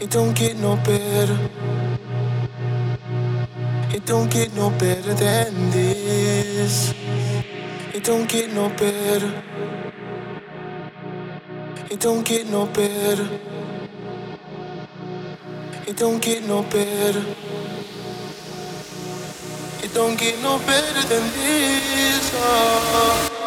It don't get no better. It don't get no better than this. It don't get no better. It don't get no better. It don't get no better. It don't get no better than this. Oh.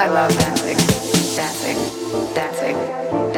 I love dancing, dancing, dancing.